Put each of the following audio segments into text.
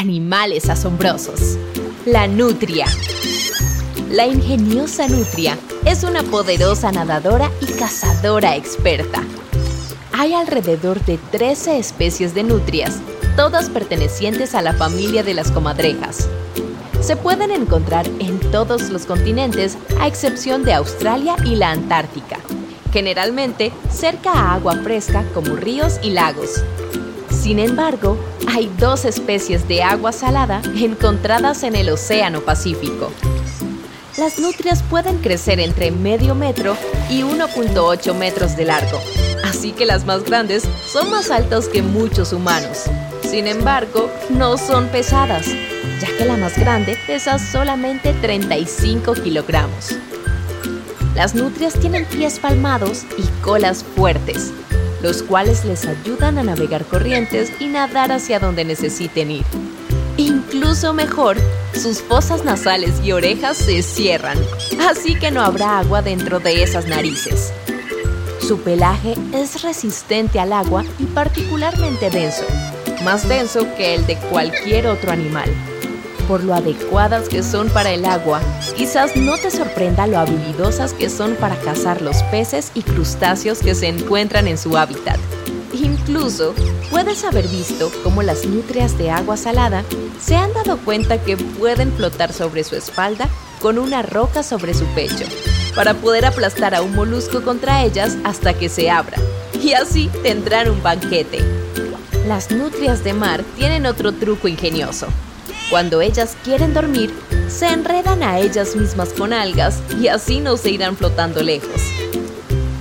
animales asombrosos. La nutria. La ingeniosa nutria es una poderosa nadadora y cazadora experta. Hay alrededor de 13 especies de nutrias, todas pertenecientes a la familia de las comadrejas. Se pueden encontrar en todos los continentes a excepción de Australia y la Antártica, generalmente cerca a agua fresca como ríos y lagos. Sin embargo, hay dos especies de agua salada encontradas en el Océano Pacífico. Las nutrias pueden crecer entre medio metro y 1.8 metros de largo, así que las más grandes son más altas que muchos humanos. Sin embargo, no son pesadas, ya que la más grande pesa solamente 35 kilogramos. Las nutrias tienen pies palmados y colas fuertes, los cuales les ayudan a navegar corrientes y nadar hacia donde necesiten ir. Incluso mejor, sus fosas nasales y orejas se cierran, así que no habrá agua dentro de esas narices. Su pelaje es resistente al agua y particularmente denso, más denso que el de cualquier otro animal. Por lo adecuadas que son para el agua, quizás no te sorprenda lo habilidosas que son para cazar los peces y crustáceos que se encuentran en su hábitat. Incluso puedes haber visto cómo las nutrias de agua salada se han dado cuenta que pueden flotar sobre su espalda con una roca sobre su pecho, para poder aplastar a un molusco contra ellas hasta que se abra, y así tendrán un banquete. Las nutrias de mar tienen otro truco ingenioso. Cuando ellas quieren dormir, se enredan a ellas mismas con algas y así no se irán flotando lejos.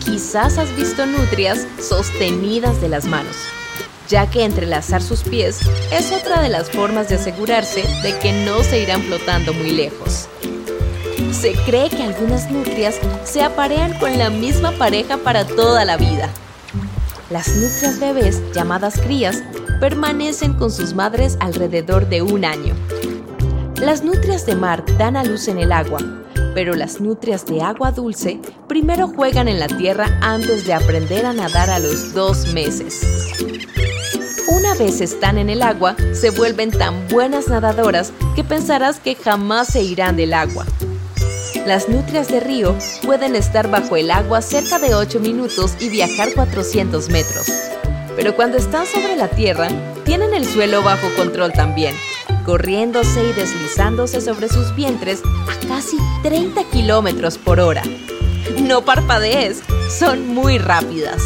Quizás has visto nutrias sostenidas de las manos, ya que entrelazar sus pies es otra de las formas de asegurarse de que no se irán flotando muy lejos. Se cree que algunas nutrias se aparean con la misma pareja para toda la vida. Las nutrias bebés, llamadas crías, permanecen con sus madres alrededor de un año. Las nutrias de mar dan a luz en el agua, pero las nutrias de agua dulce primero juegan en la tierra antes de aprender a nadar a los dos meses. Una vez están en el agua, se vuelven tan buenas nadadoras que pensarás que jamás se irán del agua. Las nutrias de río pueden estar bajo el agua cerca de 8 minutos y viajar 400 metros. Pero cuando están sobre la tierra, tienen el suelo bajo control también, corriéndose y deslizándose sobre sus vientres a casi 30 kilómetros por hora. No parpadees, son muy rápidas.